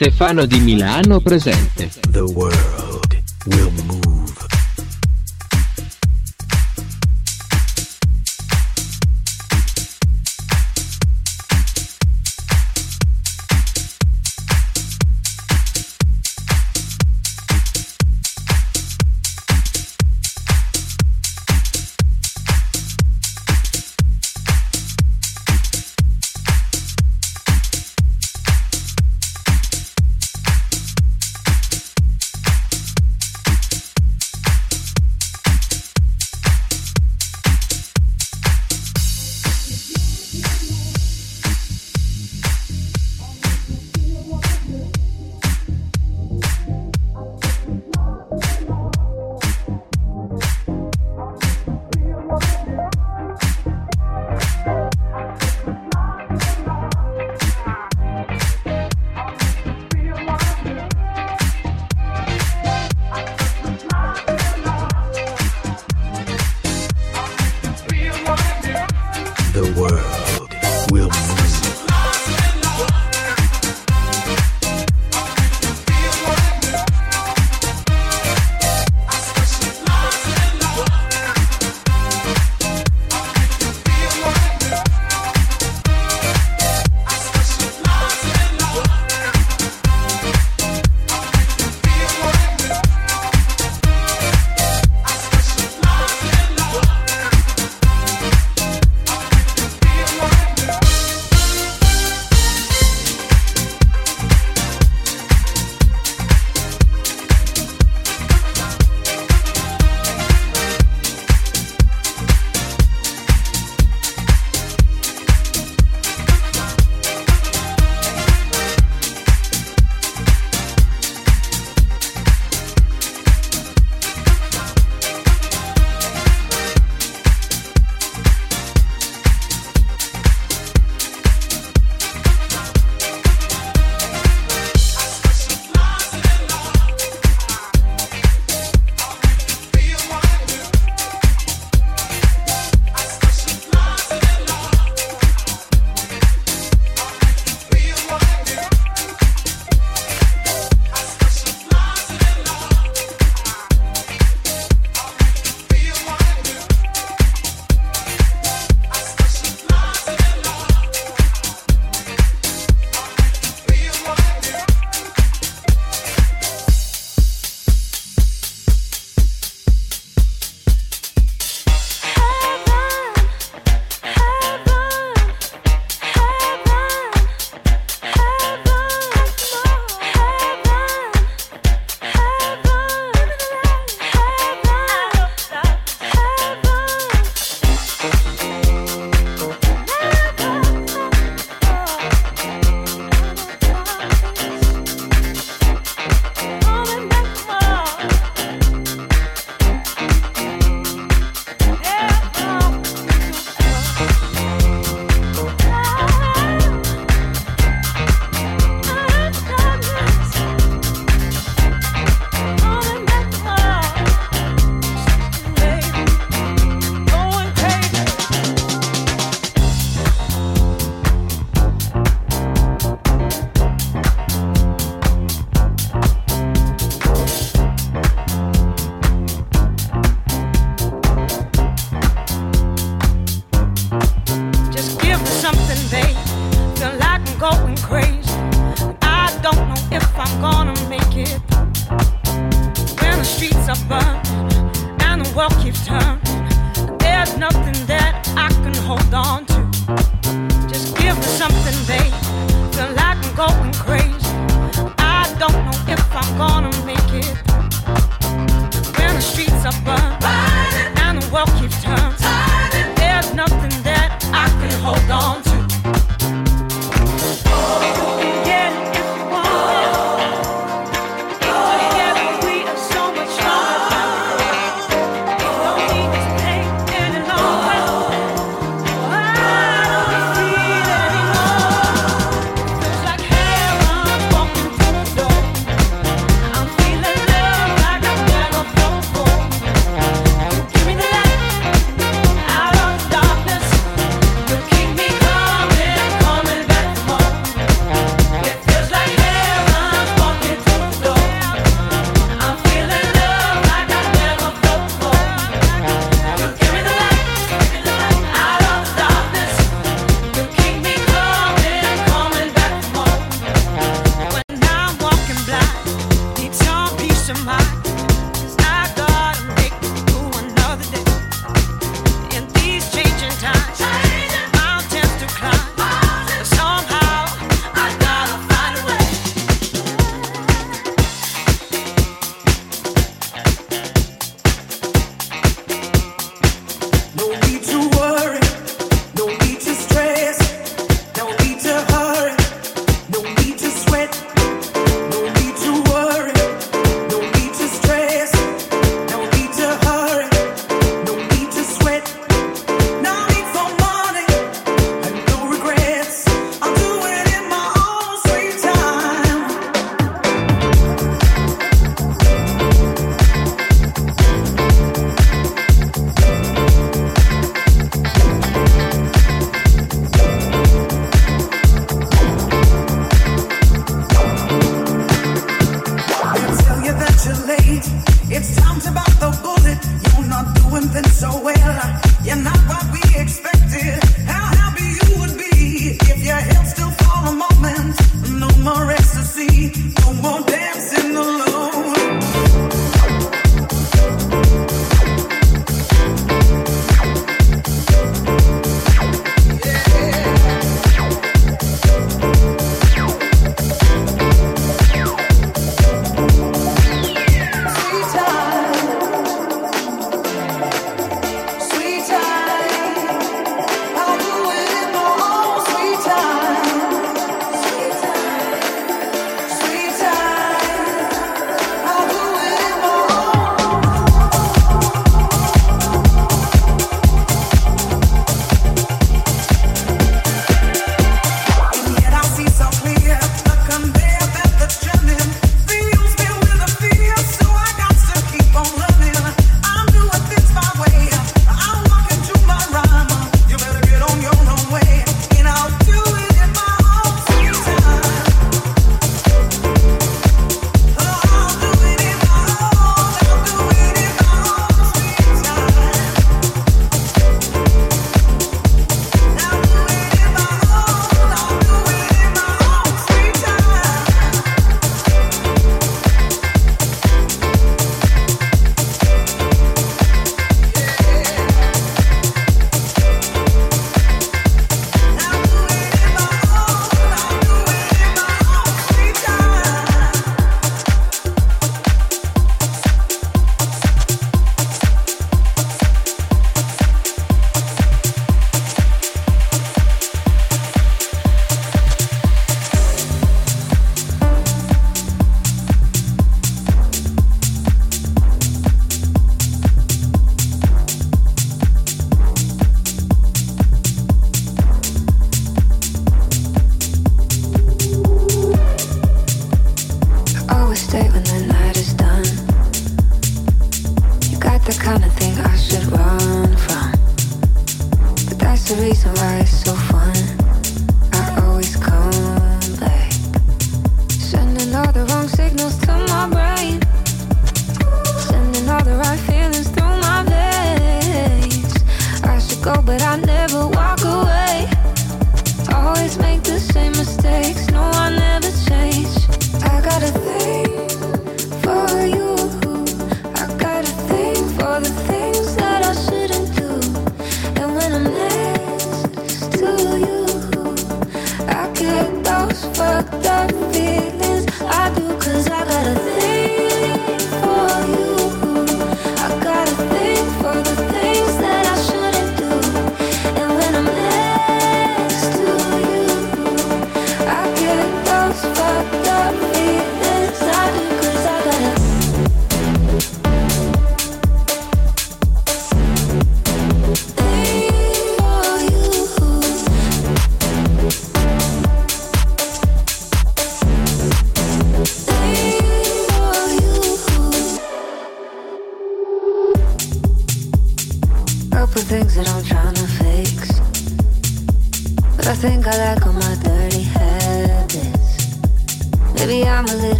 Stefano di Milano presente. The world will move.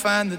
Find the